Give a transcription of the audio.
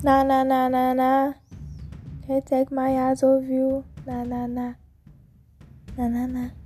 Na na na na na. Can't take my eyes off you. Na na na. Na na na.